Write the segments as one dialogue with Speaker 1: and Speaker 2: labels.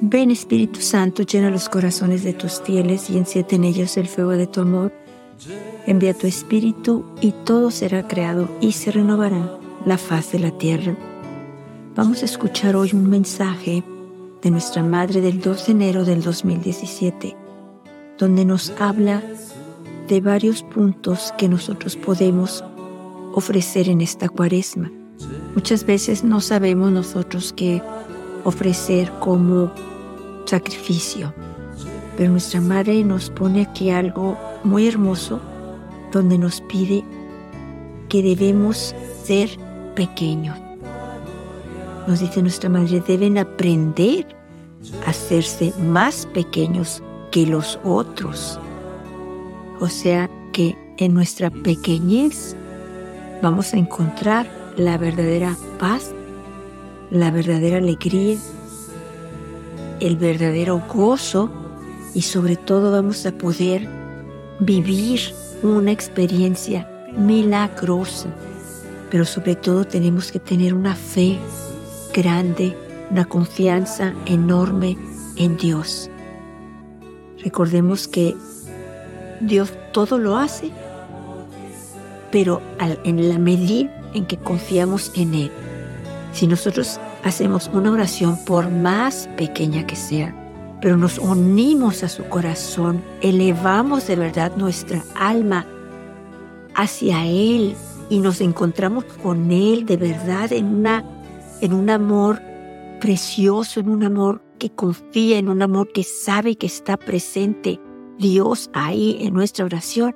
Speaker 1: Ven Espíritu Santo, llena los corazones de tus fieles y enciende en ellos el fuego de tu amor. Envía tu Espíritu y todo será creado y se renovará la faz de la tierra. Vamos a escuchar hoy un mensaje de nuestra Madre del 2 de enero del 2017, donde nos habla de varios puntos que nosotros podemos ofrecer en esta cuaresma. Muchas veces no sabemos nosotros qué ofrecer como sacrificio, pero nuestra Madre nos pone aquí algo muy hermoso donde nos pide que debemos ser pequeños. Nos dice nuestra Madre, deben aprender a hacerse más pequeños que los otros. O sea que en nuestra pequeñez vamos a encontrar la verdadera paz, la verdadera alegría, el verdadero gozo y sobre todo vamos a poder vivir una experiencia milagrosa. Pero sobre todo tenemos que tener una fe grande, una confianza enorme en Dios. Recordemos que Dios todo lo hace, pero en la medida en que confiamos en Él. Si nosotros hacemos una oración por más pequeña que sea, pero nos unimos a su corazón, elevamos de verdad nuestra alma hacia Él y nos encontramos con Él de verdad en, una, en un amor precioso, en un amor que confía, en un amor que sabe que está presente Dios ahí en nuestra oración,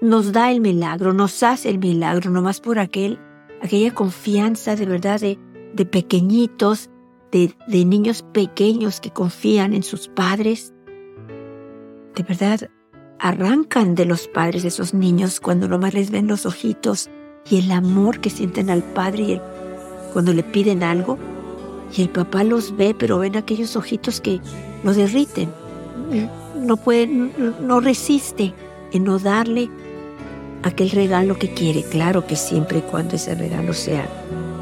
Speaker 1: nos da el milagro, nos hace el milagro, nomás por aquel, aquella confianza de verdad de, de pequeñitos, de, de niños pequeños que confían en sus padres. De verdad, arrancan de los padres esos niños cuando nomás les ven los ojitos y el amor que sienten al padre y cuando le piden algo. Y el papá los ve, pero ven aquellos ojitos que lo derriten. No puede, no resiste en no darle aquel regalo que quiere. Claro que siempre y cuando ese regalo sea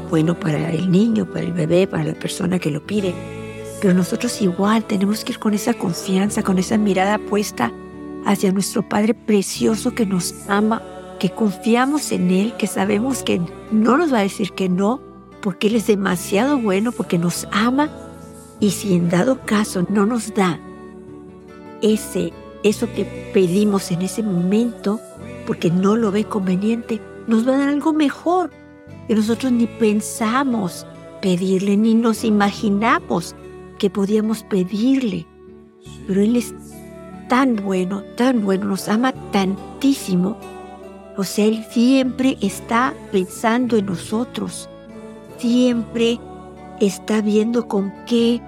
Speaker 1: bueno para el niño, para el bebé, para la persona que lo pide. Pero nosotros igual tenemos que ir con esa confianza, con esa mirada puesta hacia nuestro Padre precioso que nos ama, que confiamos en Él, que sabemos que no nos va a decir que no, porque Él es demasiado bueno, porque nos ama. Y si en dado caso no nos da ese, eso que pedimos en ese momento, porque no lo ve conveniente, nos va a dar algo mejor que nosotros ni pensamos pedirle, ni nos imaginamos que podíamos pedirle. Pero Él es tan bueno, tan bueno, nos ama tantísimo. O sea, Él siempre está pensando en nosotros, siempre está viendo con qué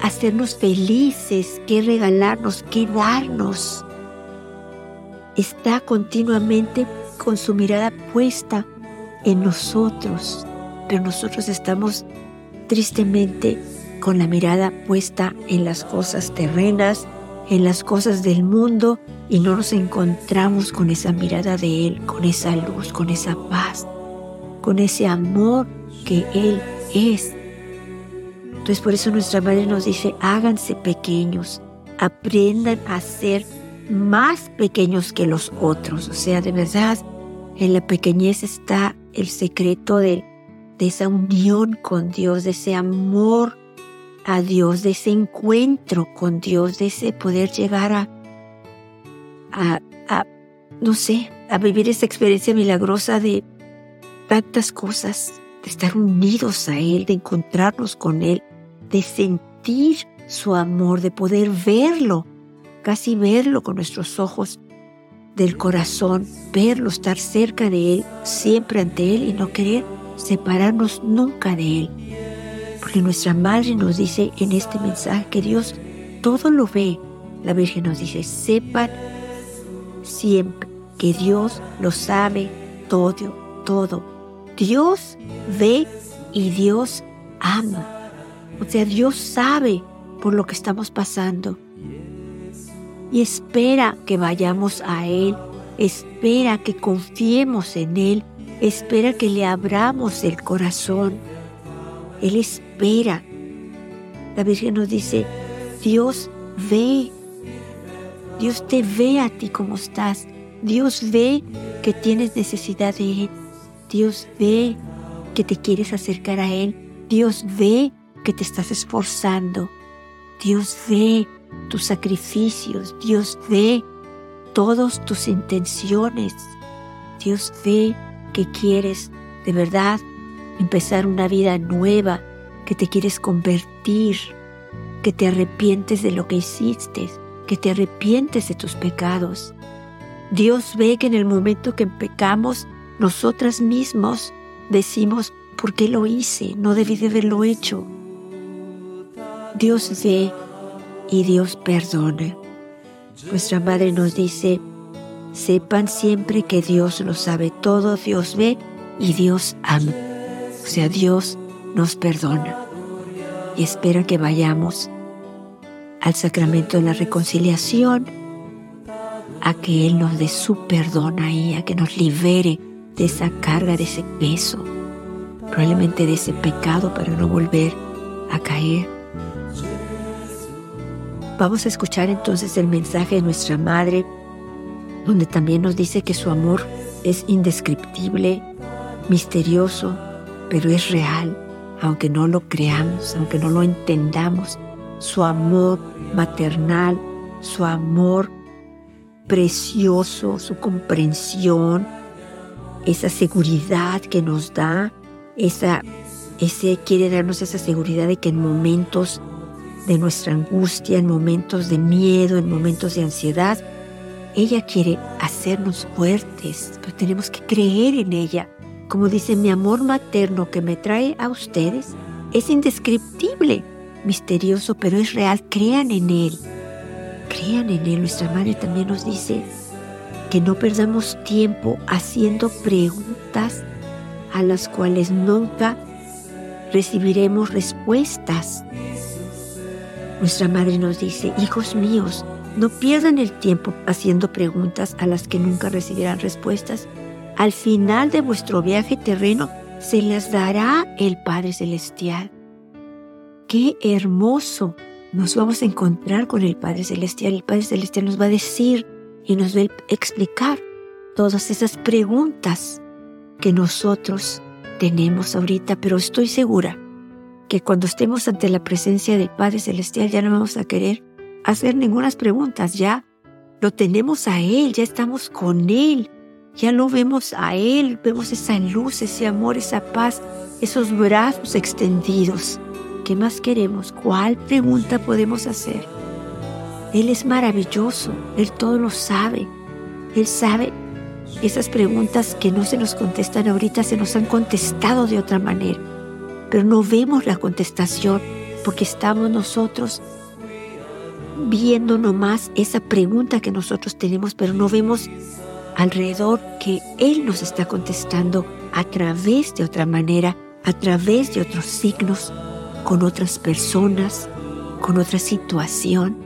Speaker 1: hacernos felices, qué regalarnos, qué darnos está continuamente con su mirada puesta en nosotros, pero nosotros estamos tristemente con la mirada puesta en las cosas terrenas, en las cosas del mundo y no nos encontramos con esa mirada de Él, con esa luz, con esa paz, con ese amor que Él es. Entonces por eso nuestra madre nos dice, háganse pequeños, aprendan a ser más pequeños que los otros. O sea, de verdad, en la pequeñez está el secreto de, de esa unión con Dios, de ese amor a Dios, de ese encuentro con Dios, de ese poder llegar a, a, a, no sé, a vivir esa experiencia milagrosa de tantas cosas, de estar unidos a Él, de encontrarnos con Él, de sentir su amor, de poder verlo casi verlo con nuestros ojos del corazón, verlo, estar cerca de Él, siempre ante Él y no querer separarnos nunca de Él. Porque nuestra Madre nos dice en este mensaje que Dios todo lo ve. La Virgen nos dice, sepan siempre que Dios lo sabe todo, todo. Dios ve y Dios ama. O sea, Dios sabe por lo que estamos pasando y espera que vayamos a Él, espera que confiemos en Él, espera que le abramos el corazón. Él espera La Virgen nos dice, Dios ve, Dios te ve a ti como estás, Dios ve que tienes necesidad de Él, Dios ve que te quieres acercar a Él, Dios ve que te estás esforzando, Dios ve tus sacrificios, Dios ve todas tus intenciones, Dios ve que quieres de verdad empezar una vida nueva, que te quieres convertir, que te arrepientes de lo que hiciste, que te arrepientes de tus pecados. Dios ve que en el momento que pecamos, nosotras mismos decimos, ¿por qué lo hice? No debí de haberlo hecho. Dios ve y Dios perdona. Nuestra madre nos dice, sepan siempre que Dios lo sabe todo, Dios ve y Dios ama. O sea, Dios nos perdona y espera que vayamos al sacramento de la reconciliación, a que Él nos dé su perdón ahí, a que nos libere de esa carga, de ese peso, probablemente de ese pecado para no volver a caer. Vamos a escuchar entonces el mensaje de nuestra Madre, donde también nos dice que su amor es indescriptible, misterioso, pero es real, aunque no lo creamos, aunque no lo entendamos. Su amor maternal, su amor precioso, su comprensión, esa seguridad que nos da, esa, ese quiere darnos esa seguridad de que en momentos de nuestra angustia, en momentos de miedo, en momentos de ansiedad. Ella quiere hacernos fuertes, pero tenemos que creer en ella. Como dice, mi amor materno que me trae a ustedes es indescriptible, misterioso, pero es real. Crean en él. Crean en él. Nuestra madre también nos dice que no perdamos tiempo haciendo preguntas a las cuales nunca recibiremos respuestas. Nuestra madre nos dice, hijos míos, no pierdan el tiempo haciendo preguntas a las que nunca recibirán respuestas. Al final de vuestro viaje terreno se las dará el Padre Celestial. Qué hermoso nos vamos a encontrar con el Padre Celestial. El Padre Celestial nos va a decir y nos va a explicar todas esas preguntas que nosotros tenemos ahorita, pero estoy segura que cuando estemos ante la presencia del Padre Celestial ya no vamos a querer hacer ninguna preguntas, ya lo tenemos a Él, ya estamos con Él, ya lo vemos a Él, vemos esa luz, ese amor, esa paz, esos brazos extendidos. ¿Qué más queremos? ¿Cuál pregunta podemos hacer? Él es maravilloso, Él todo lo sabe, Él sabe esas preguntas que no se nos contestan ahorita, se nos han contestado de otra manera pero no vemos la contestación porque estamos nosotros viendo nomás esa pregunta que nosotros tenemos, pero no vemos alrededor que Él nos está contestando a través de otra manera, a través de otros signos, con otras personas, con otra situación.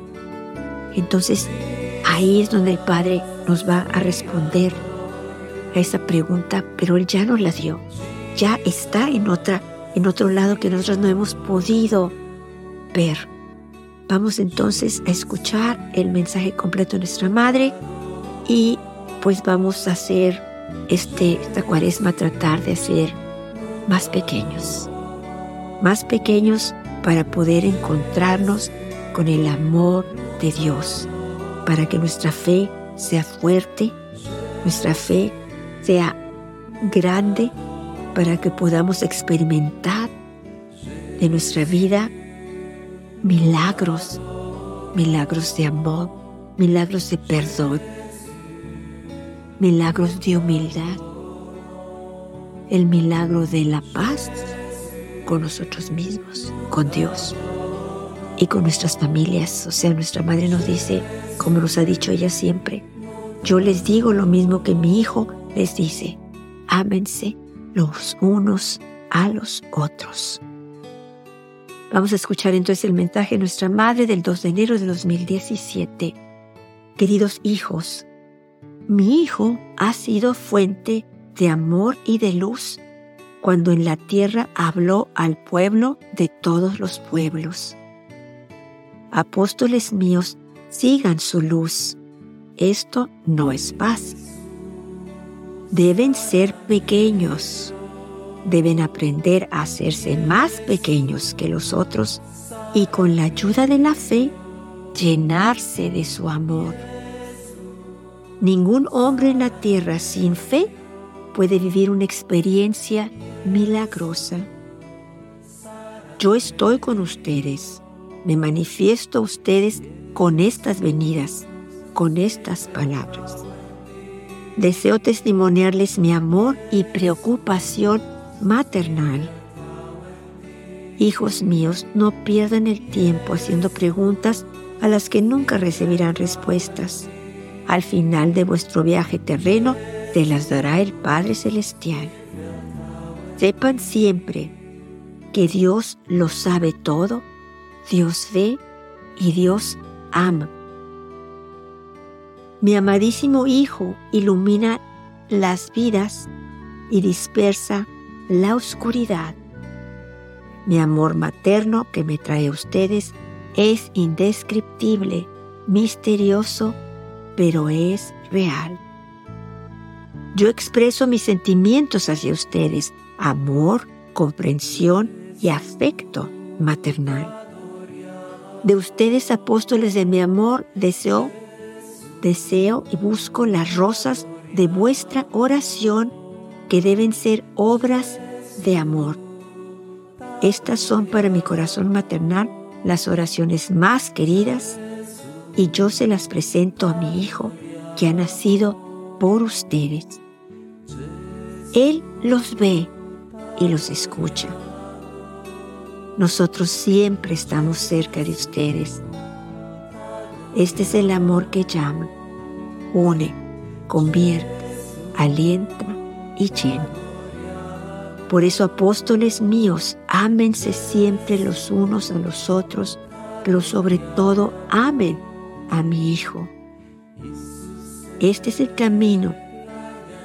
Speaker 1: Entonces, ahí es donde el Padre nos va a responder a esa pregunta, pero Él ya nos la dio, ya está en otra en otro lado que nosotros no hemos podido ver. Vamos entonces a escuchar el mensaje completo de nuestra madre y pues vamos a hacer este, esta cuaresma, tratar de ser más pequeños, más pequeños para poder encontrarnos con el amor de Dios, para que nuestra fe sea fuerte, nuestra fe sea grande para que podamos experimentar de nuestra vida milagros, milagros de amor, milagros de perdón, milagros de humildad, el milagro de la paz con nosotros mismos, con Dios y con nuestras familias. O sea, nuestra madre nos dice, como nos ha dicho ella siempre, yo les digo lo mismo que mi hijo les dice, ámense los unos a los otros. Vamos a escuchar entonces el mensaje de nuestra madre del 2 de enero de 2017. Queridos hijos, mi hijo ha sido fuente de amor y de luz cuando en la tierra habló al pueblo de todos los pueblos. apóstoles míos, sigan su luz. Esto no es fácil. Deben ser pequeños. Deben aprender a hacerse más pequeños que los otros y con la ayuda de la fe llenarse de su amor. Ningún hombre en la tierra sin fe puede vivir una experiencia milagrosa. Yo estoy con ustedes, me manifiesto a ustedes con estas venidas, con estas palabras. Deseo testimoniarles mi amor y preocupación maternal. Hijos míos, no pierdan el tiempo haciendo preguntas a las que nunca recibirán respuestas. Al final de vuestro viaje terreno, te las dará el Padre Celestial. Sepan siempre que Dios lo sabe todo, Dios ve y Dios ama. Mi amadísimo Hijo ilumina las vidas y dispersa la oscuridad. Mi amor materno que me trae a ustedes es indescriptible, misterioso, pero es real. Yo expreso mis sentimientos hacia ustedes, amor, comprensión y afecto maternal. De ustedes, apóstoles de mi amor, deseo, deseo y busco las rosas de vuestra oración que deben ser obras de amor. Estas son para mi corazón maternal las oraciones más queridas y yo se las presento a mi Hijo que ha nacido por ustedes. Él los ve y los escucha. Nosotros siempre estamos cerca de ustedes. Este es el amor que llama, une, convierte, alienta y llena. Por eso, apóstoles míos, ámense siempre los unos a los otros, pero sobre todo amen a mi Hijo. Este es el camino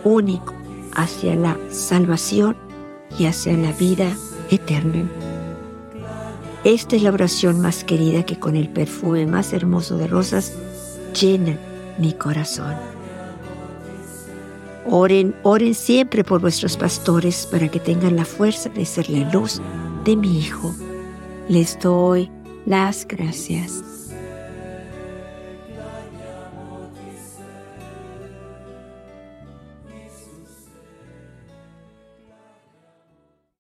Speaker 1: único hacia la salvación y hacia la vida eterna. Esta es la oración más querida que con el perfume más hermoso de rosas llena mi corazón. Oren, oren siempre por vuestros pastores para que tengan la fuerza de ser la luz de mi Hijo. Les doy las gracias.